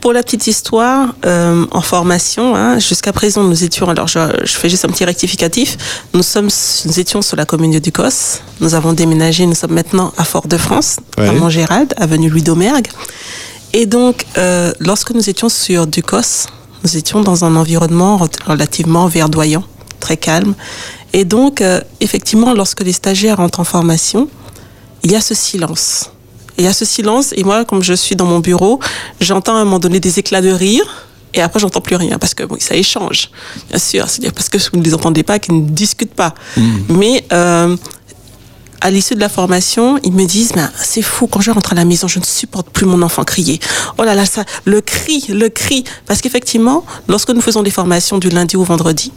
pour la petite histoire, euh, en formation, hein, jusqu'à présent, nous étions, alors je, je fais juste un petit rectificatif, nous, sommes, nous étions sur la commune de Ducos, nous avons déménagé, nous sommes maintenant à Fort-de-France,
Ouais.
à Montgérald, avenue Louis d'Aumergue. Et donc, euh, lorsque nous étions sur Ducos, nous étions dans un environnement re- relativement verdoyant, très calme. Et donc, euh, effectivement, lorsque les stagiaires rentrent en formation, il y a ce silence. Et il y a ce silence, et moi, comme je suis dans mon bureau, j'entends à un moment donné des éclats de rire, et après, j'entends plus rien, parce que bon, ça échange, bien sûr. C'est-à-dire parce que vous ne les entendez pas, qu'ils ne discutent pas. Mais euh, à l'issue de la formation, ils me disent, ben, c'est fou, quand je rentre à la maison, je ne supporte plus mon enfant crier. Oh là là, ça, le cri, le cri. Parce qu'effectivement, lorsque nous faisons des formations du lundi au vendredi,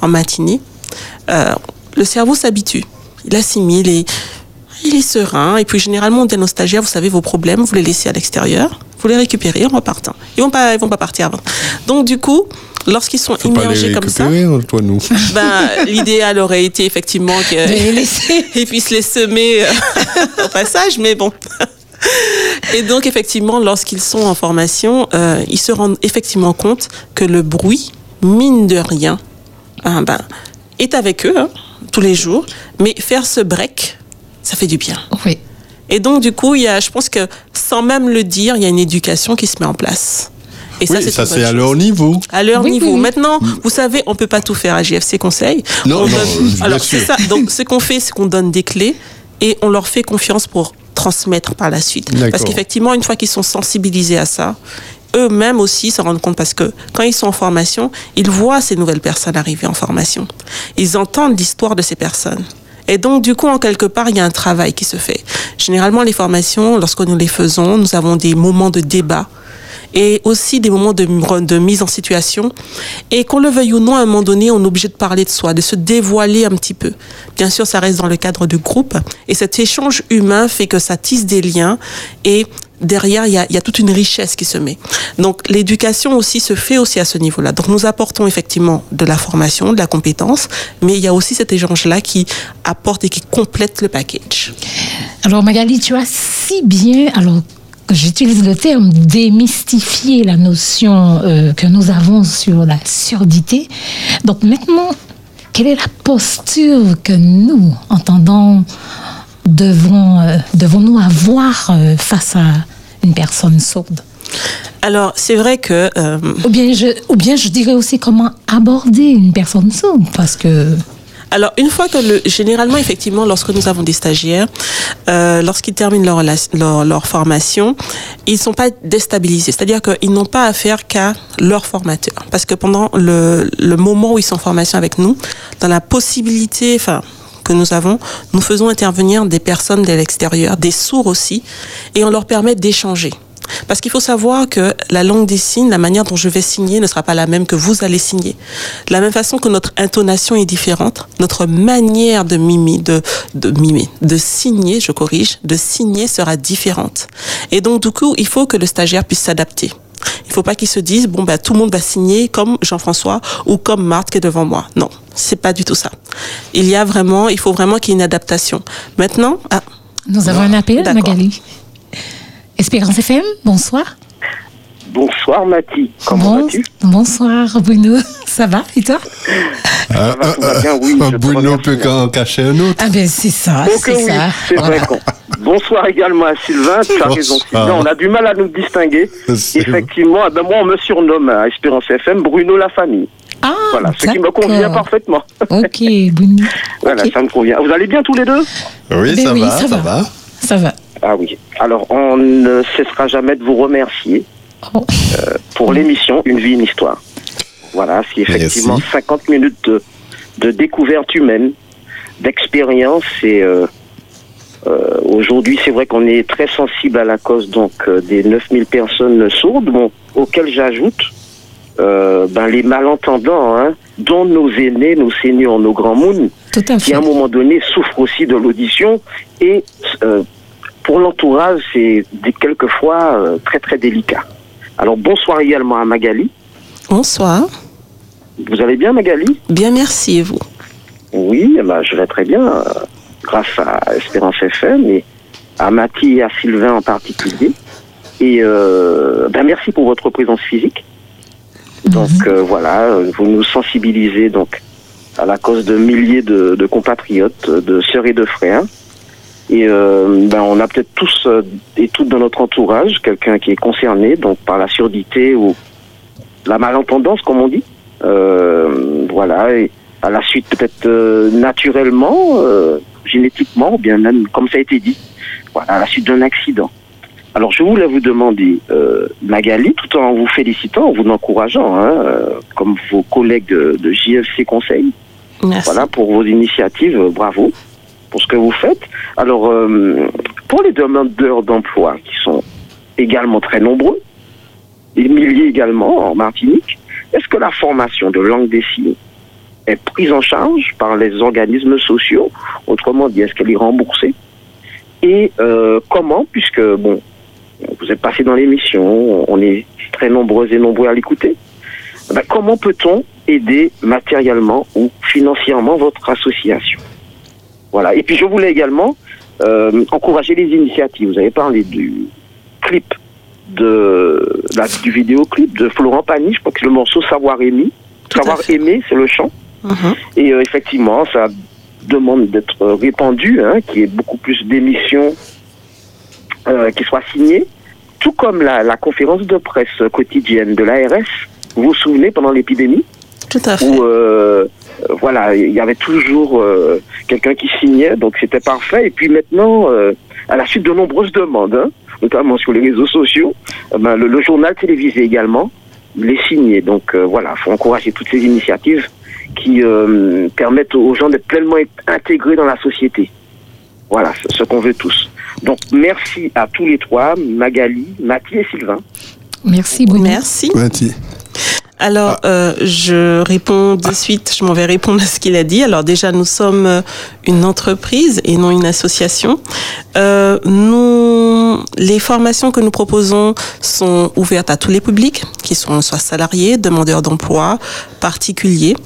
en matinée, euh, le cerveau s'habitue. Il assimile et il est serein. Et puis, généralement, on dit nos stagiaires, vous savez, vos problèmes, vous les laissez à l'extérieur, vous les récupérez en repartant. Ils vont pas, ils vont pas partir avant. Donc, du coup, lorsqu'ils sont
faut pas les
immergés comme ça,
récupérer entre nous
ben, l'idéal aurait été effectivement
De les
que
laisser.
ils puissent les semer euh, au passage, mais bon. Et donc, effectivement, lorsqu'ils sont en formation, euh, ils se rendent effectivement compte que le bruit, mine de rien, hein, ben, est avec eux hein, tous les jours, mais faire ce break, ça fait du bien.
Oui.
Et donc, du coup, il y a, je pense que sans même le dire, il y a une éducation qui se met en place. Et
oui,
c'est
ça c'est à leur niveau
À leur
Oui,
niveau.
oui, oui.
Maintenant, vous savez, on peut pas tout faire à JFC Conseil.
Non,
On
non,
donne-
bien
Alors,
sûr.
c'est ça. Donc, ce qu'on fait, c'est qu'on donne des clés et on leur fait confiance pour transmettre par la suite.
D'accord.
Parce qu'effectivement, une fois qu'ils sont sensibilisés à ça, eux-mêmes aussi se rendent compte parce que quand ils sont en formation, ils voient ces nouvelles personnes arriver en formation. Ils entendent l'histoire de ces personnes. Et donc, du coup, en quelque part, il y a un travail qui se fait. Généralement, les formations, lorsque nous les faisons, nous avons des moments de débat et aussi des moments de, de mise en situation. Et qu'on le veuille ou non, à un moment donné, on est obligé de parler de soi, de se dévoiler un petit peu. Bien sûr, ça reste dans le cadre du groupe. Et cet échange humain fait que ça tisse des liens. Et derrière, il y a, toute une richesse qui se met. Donc, l'éducation aussi se fait aussi à ce niveau-là. Donc, nous apportons effectivement de la formation, de la compétence, mais il y a aussi cet échange-là qui apporte et qui complète le package.
Alors Magali, tu as si bien, alors j'utilise le terme démystifier la notion euh, que nous avons sur la surdité. Donc maintenant, quelle est la posture que nous, entendants, devons, euh, devons-nous avoir euh, face à une personne sourde?
Alors, c'est vrai que... euh,
ou bien, je, ou bien je dirais aussi comment aborder une personne sourde, parce que
Alors, une fois que le, généralement, effectivement, lorsque nous avons des stagiaires, euh, lorsqu'ils terminent leur, leur formation, ils ne sont pas déstabilisés. C'est-à-dire qu'ils n'ont pas affaire qu'à leur formateur. Parce que pendant le, le moment où ils sont en formation avec nous, dans la possibilité, enfin, que nous avons, nous faisons intervenir des personnes de l'extérieur, des sourds aussi, et on leur permet d'échanger. Parce qu'il faut savoir que la langue des signes, la manière dont je vais signer ne sera pas la même que vous allez signer. De la même façon que notre intonation est différente, notre manière de mimer, de, de mimer, de signer, je corrige, de signer sera différente. Et donc, du coup, il faut que le stagiaire puisse s'adapter. Il faut pas qu'il se dise bon bah tout le monde va signer comme Jean-François ou comme Marthe qui est devant moi. Non, c'est pas du tout ça. Il y a vraiment, il faut vraiment qu'il y ait une adaptation. Maintenant, ah,
Nous avons un appel. Magali. Espérance FM, bonsoir.
Bonsoir Mathie, comment
Bon-
vas-tu?
bonsoir Bruno, ça va et toi?
Va, tout va bien, oui, je te
Bruno peut qu'en cacher un autre.
Ah ben c'est ça, c'est
oui,
ça.
c'est vrai.
Voilà.
Bonsoir également à Sylvain, tu as raison. Sylvain, on a du mal à nous distinguer. Effectivement, eh ben moi on me surnomme à Espérance FM Bruno la famille.
Ah,
Voilà, ce qui me convient parfaitement.
Ok, Bruno.
Voilà, ça me convient. Vous allez bien tous les deux?
Oui,
Ben
ça,
oui,
va,
ça
ça,
va.
va.
Ça va.
Ah oui. Alors on ne cessera jamais de vous remercier
Oh.
pour l'émission Une vie, une histoire. Voilà, c'est effectivement
Merci.
50 minutes de, de découverte humaine, d'expérience et euh, euh, aujourd'hui c'est vrai qu'on est très sensible à la cause donc euh, des 9000 personnes sourdes, bon, auxquelles j'ajoute euh, ben, les malentendants, hein, dont nos aînés, nos seniors, nos grands mounes,
à
qui à un moment donné souffrent aussi de l'audition et pour l'entourage c'est quelquefois très très délicat. Alors bonsoir également à Magali.
bonsoir.
Vous allez bien Magali?
Bien, merci et vous?
Oui, eh ben, je vais très bien grâce à Espérance FM et à Mathie et à Sylvain en particulier. Et euh, ben, merci pour votre présence physique. Donc euh, voilà, vous nous sensibilisez donc à la cause de milliers de, de compatriotes, de sœurs et de frères. Et euh, ben, on a peut-être tous et toutes dans notre entourage quelqu'un qui est concerné donc par la surdité ou la malentendance, comme on dit. Voilà, et à la suite peut-être naturellement, génétiquement, ou bien même comme ça a été dit, voilà, à la suite d'un accident. Alors je voulais vous demander, euh, Magali, tout en vous félicitant, en vous encourageant, hein, euh, comme vos collègues de, de JFC Conseil,
Merci.
voilà, pour vos initiatives, euh, bravo pour ce que vous faites. Alors, pour les demandeurs d'emploi, qui sont également très nombreux, des milliers également en Martinique, est-ce que la formation de langue des signes est prise en charge par les organismes sociaux Autrement dit, est-ce qu'elle est remboursée Et euh, comment, puisque, bon, vous êtes passé dans l'émission, on est très nombreux et nombreux à l'écouter, ben, comment peut-on aider matériellement ou financièrement votre association? Voilà. Et puis je voulais également euh, encourager les initiatives. Vous avez parlé du clip de la, du vidéoclip de Florent Pagny, je crois que c'est le morceau Savoir aimer. Savoir aimer, c'est le chant.
Mhm.
Et euh, effectivement, ça demande d'être répandu, hein, qu'il y ait beaucoup plus d'émissions euh, qui soient signées, tout comme la, la conférence de presse quotidienne de l'ARS. Vous vous souvenez pendant l'épidémie?
Tout à fait.
où euh, voilà, il y avait toujours euh, quelqu'un qui signait, donc c'était parfait. Et puis maintenant, euh, à la suite de nombreuses demandes, hein, notamment sur les réseaux sociaux, euh, ben, le, le journal télévisé également, il est signé. Donc euh, voilà, il faut encourager toutes ces initiatives qui euh, permettent aux gens d'être pleinement intégrés dans la société. Voilà, ce qu'on veut tous. Donc merci à tous les trois, Magali, Mathie et Sylvain.
Merci Bruno.
Merci.
Merci.
Alors, euh, je réponds de suite, je m'en vais répondre à ce qu'il a dit. Alors déjà, nous sommes euh, une entreprise et non une association. Euh, nous, les formations que nous proposons sont ouvertes à tous les publics, qui sont soit salariés, demandeurs d'emploi, particuliers.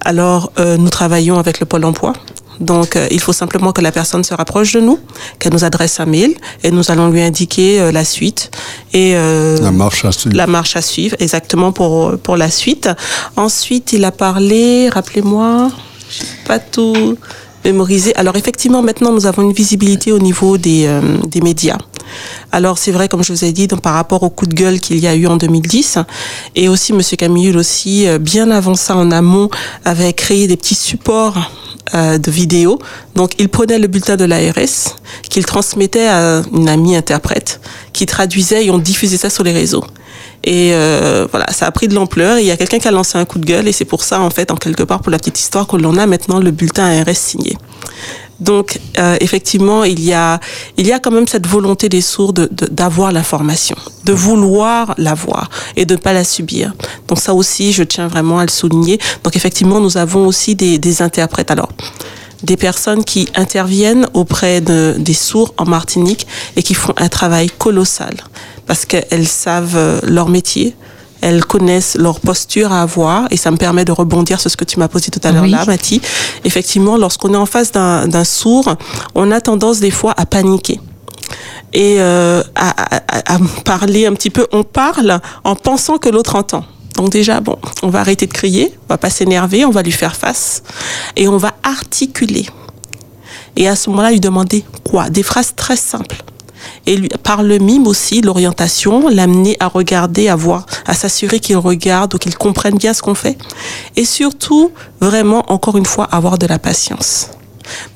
Alors, euh, nous travaillons avec le Pôle emploi. Donc, euh, il faut simplement que la personne se rapproche de nous, qu'elle nous adresse un mail et nous allons lui indiquer euh, la suite et euh,
La marche à suivre.
la marche à suivre, exactement pour, pour la suite. Ensuite, il a parlé, rappelez-moi, pas tout mémorisé. Alors effectivement, maintenant, nous avons une visibilité au niveau des, euh, des médias. Alors c'est vrai, comme je vous ai dit, par rapport au coup de gueule qu'il y a eu en 2010, et aussi Monsieur Camille aussi, euh, bien avant ça, en amont, avait créé des petits supports euh, de vidéos. Donc il prenait le bulletin de l'ARS, qu'il transmettait à une amie interprète, qui traduisait et on diffusait ça sur les réseaux. Et euh, voilà, ça a pris de l'ampleur. Il y a quelqu'un qui a lancé un coup de gueule et c'est pour ça, en fait, en quelque part, pour la petite histoire, que l'on a maintenant le bulletin ARS signé. Donc, euh, effectivement, il y a, il y a quand même cette volonté des sourds de- de- d'avoir l'information, de vouloir l'avoir et de ne pas la subir. Donc ça aussi, je tiens vraiment à le souligner. Donc effectivement, nous avons aussi des, des interprètes. Alors, des personnes qui interviennent auprès de, des sourds en Martinique et qui font un travail colossal parce qu'elles savent euh, leur métier. Elles connaissent leur posture à avoir et ça me permet de rebondir sur ce que tu m'as posé tout à l'heure
Oui.
là, Mathie. Effectivement, lorsqu'on est en face d'un sourd, on a tendance des fois à paniquer et euh, à, à- à parler un petit peu. On parle en pensant que l'autre entend. Donc déjà, bon, on va arrêter de crier, on va pas s'énerver, on va lui faire face et on va articuler. Et à ce moment-là, lui demander quoi? Des phrases très simples. Et par le mime aussi, l'orientation, l'amener à regarder, à voir, à s'assurer qu'il regarde ou qu'il comprenne bien ce qu'on fait. Et surtout, vraiment, encore une fois, avoir de la patience.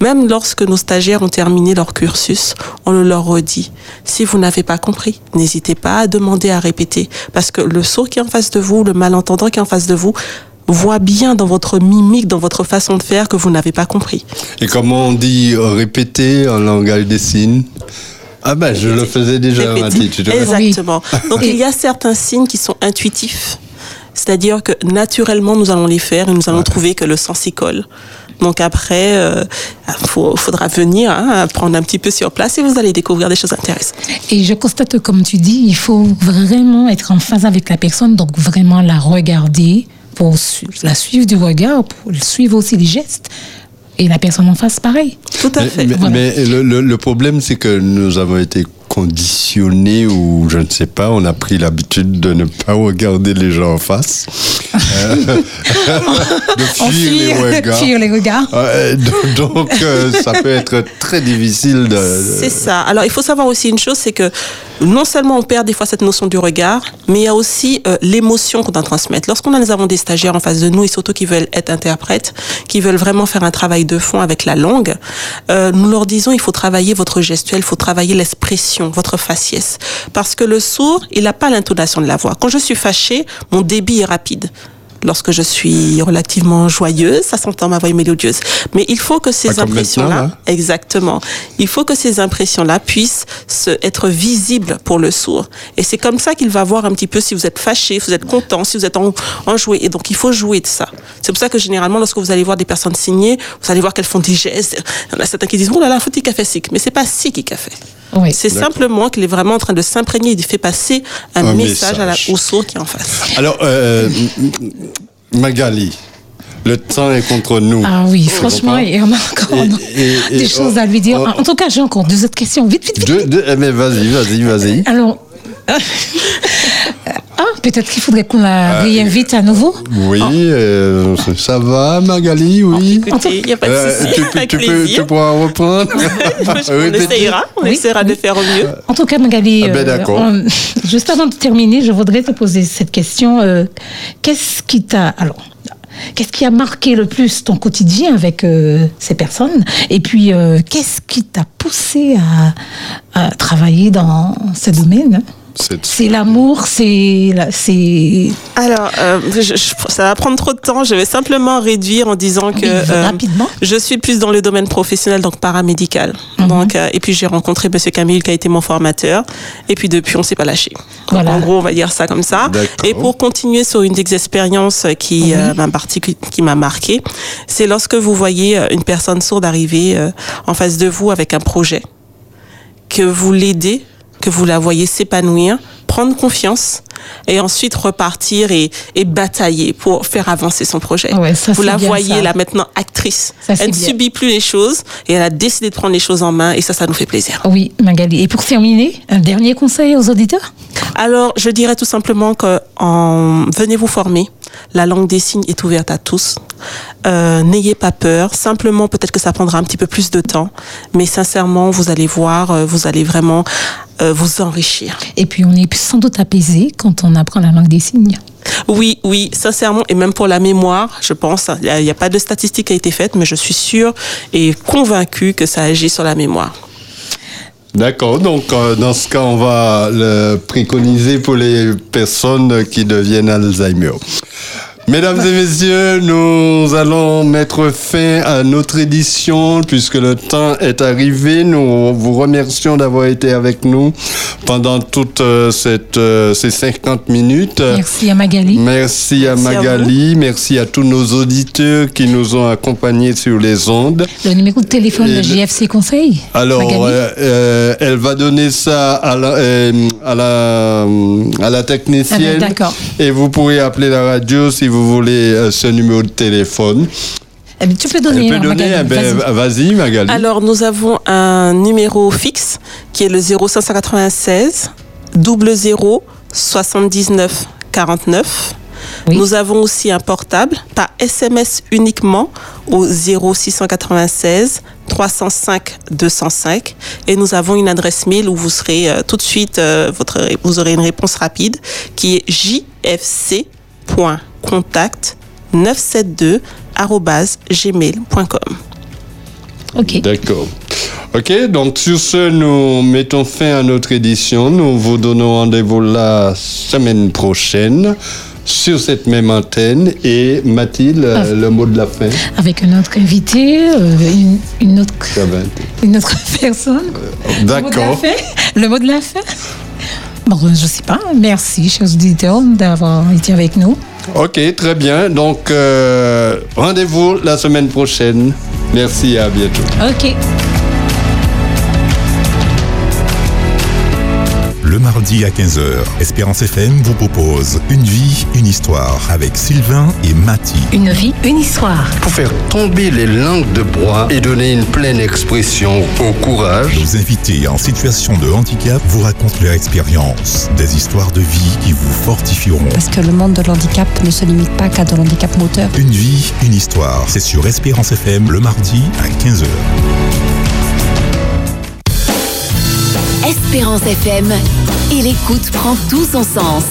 Même lorsque nos stagiaires ont terminé leur cursus, on le leur redit. Si vous n'avez pas compris, n'hésitez pas à demander à répéter. Parce que le sourd qui est en face de vous, le malentendant qui est en face de vous, voit bien dans votre mimique, dans votre façon de faire que vous n'avez pas compris.
Et comment on dit euh, répéter en langage des signes? Ah ben, je le faisais déjà. Mathilde. tu te rappelles
Exactement. Donc il y a certains signes qui sont intuitifs. C'est-à-dire que naturellement, nous allons les faire et nous allons trouver que le sang s'y colle. Donc après, euh, faut- faudra venir hein, prendre un petit peu sur place et vous allez découvrir des choses intéressantes.
Et je constate, que, comme tu dis, il faut vraiment être en phase avec la personne, donc vraiment la regarder, pour la suivre du regard, pour suivre aussi les gestes. Et la personne en face, pareil.
Tout à
Mais,
fait.
mais-
Voilà.
mais le, le- le problème, c'est que nous avons été conditionnés ou je ne sais pas, on a pris l'habitude de ne pas regarder les gens en face, Euh, de
On
fuir les
fuit-
regards.
fuir les regards.
Ouais, donc donc, euh, ça peut être très difficile de.
C'est ça. Alors, il faut savoir aussi une chose, c'est que non seulement on perd des fois cette notion du regard, mais il y a aussi euh, l'émotion qu'on doit transmettre. Lorsqu'on a, nous avons des stagiaires en face de nous, et surtout qui veulent être interprètes, qui veulent vraiment faire un travail de fond avec la langue, euh, nous leur disons, il faut travailler votre gestuel, il faut travailler l'expression, votre faciès. Parce que le sourd, il n'a pas l'intonation de la voix. Quand je suis fâchée, mon débit est rapide. Lorsque je suis relativement joyeuse, ça s'entend ma voix est mélodieuse. Mais il faut que ces impressions-là. Exactement. Il faut que ces impressions-là puissent se, être visibles pour le sourd. Et c'est comme ça qu'il va voir un petit peu si vous êtes fâché, si vous êtes content, si vous êtes en, enjoué. Et donc, il faut jouer de ça. C'est pour ça que généralement, lorsque vous allez voir des personnes signées, vous allez voir qu'elles font des gestes. Il y en a certains qui disent, oh là là, faut qu'il a fait sick. Mais c'est pas si qu'il a fait.
Oui.
C'est simplement qu'il est vraiment en train de s'imprégner. Il fait passer un,
Un
message, à la-
message.
au sourd qui est en face.
Alors, euh, Magali, le temps est contre nous.
Ah oui, franchement, il y en a encore
Et- et- et-
des choses
oh,
à lui dire.
oh,
En tout cas, j'ai encore deux autres questions. Vite, vite, vite.
Deux, deux, eh, mais vas-y, vas-y, vas-y.
Alors, ah, peut-être qu'il faudrait qu'on la réinvite à nouveau.
Oui, euh, ça va, Magali, oui.
Écoutez, il n'y a pas de
Euh,
souci.
tu, peux, pourras reprendre.
on essayera, on
Oui,
essaiera de faire au mieux.
En tout cas, Magali,
Ah ben, d'accord.
on- juste avant de terminer, je voudrais te poser cette question. euh, qu'est-ce qui t'a alors Qu'est-ce qui a marqué le plus ton quotidien avec euh, ces personnes? Et puis, euh, qu'est-ce qui t'a poussé à, à travailler dans ce domaine?
C'est-
C'est l'amour, c'est
Alors, euh, je- je- ça va prendre trop de temps. Je vais simplement réduire en disant que
Oui,
euh,
rapidement.
je suis plus dans le domaine professionnel, donc paramédical.
Mhm.
Donc, euh, et puis j'ai rencontré Monsieur Camille qui a été mon formateur. Et puis depuis, on s'est pas lâché.
Voilà.
En gros, on va dire ça comme ça. Et pour continuer sur une des expériences qui euh, m'a particu- qui m'a marqué, c'est lorsque vous voyez euh, une personne sourde arriver euh, en face de vous avec un projet, que vous l'aidez, vous la voyez s'épanouir, prendre confiance et ensuite repartir et, et batailler pour faire avancer son projet.
Ouais, ça,
vous la
bien,
voyez
ça.
là maintenant actrice.
Ça,
elle ne
bien.
subit plus les choses et elle a décidé de prendre les choses en main et ça, ça nous fait plaisir.
oui, Magali. Et pour terminer, un dernier conseil aux auditeurs?
Alors, je dirais tout simplement que en, venez vous former. La langue des signes est ouverte à tous. Euh, N'ayez pas peur. Simplement, peut-être que ça prendra un petit peu plus de temps, mais sincèrement, vous allez voir, euh, vous allez vraiment euh, vous enrichir.
Et puis, on est sans doute apaisé quand on apprend la langue des signes.
Oui, oui, sincèrement, et même pour la mémoire, je pense, il n'y a pas de statistique qui a été faite, mais je suis sûre et convaincue que ça agit sur la mémoire.
D'accord, donc euh, dans ce cas, on va le préconiser pour les personnes qui deviennent Alzheimer. Mesdames et messieurs, nous allons mettre fin à notre édition puisque le temps est arrivé. Nous vous remercions d'avoir été avec nous pendant toutes euh, cette, euh, ces 50 minutes.
Merci à Magali.
Merci à
Merci à
Magali, merci à tous nos auditeurs qui nous ont accompagnés sur les ondes.
Le numéro de téléphone
Et
de GFC Conseil.
Alors, euh, euh, elle va donner ça à la, euh, à la, à la technicienne.
Ah ben, d'accord.
Et vous pourrez appeler la radio si vous voulez euh, ce numéro de téléphone.
Eh bien, tu peux donner,
peut
hein,
donner,
Magali,
eh ben,
vas-y.
vas-y Magali.
Alors, nous avons un numéro fixe qui est le 0596 00 79 49.
Oui.
Nous avons aussi un portable par SMS uniquement au 0696 305 205 et nous avons une adresse mail où vous serez euh, tout de suite euh, votre vous aurez une réponse rapide qui est jfc.contact 972 gmail.com.
Ok.
D'accord. Ok, donc sur ce, nous mettons fin à notre édition. Nous vous donnons rendez-vous la semaine prochaine sur cette même antenne. Et Mathilde,
Ah.
euh, le mot de la fin.
Avec un autre invité, euh, une, une autre, une autre personne.
D'accord.
Le mot de la fin Bon, je sais pas. Merci, chers auditeurs, d'avoir été avec nous.
Ok, très bien. Donc, euh, rendez-vous la semaine prochaine. Merci et à bientôt.
Ok.
Le mardi à 15h, Espérance FM vous propose Une vie, une histoire avec Sylvain et Mati.
Une vie, une histoire.
Pour faire tomber les langues de bois et donner une pleine expression au courage,
Nos invités en situation de handicap vous racontent leur expérience, des histoires de vie qui vous fortifieront.
Parce que le monde de l'handicap ne se limite pas qu'à de l'handicap moteur.
Une vie, une histoire. C'est sur Espérance FM le mardi à 15h.
Espérance FM. Et l'écoute prend tout son sens.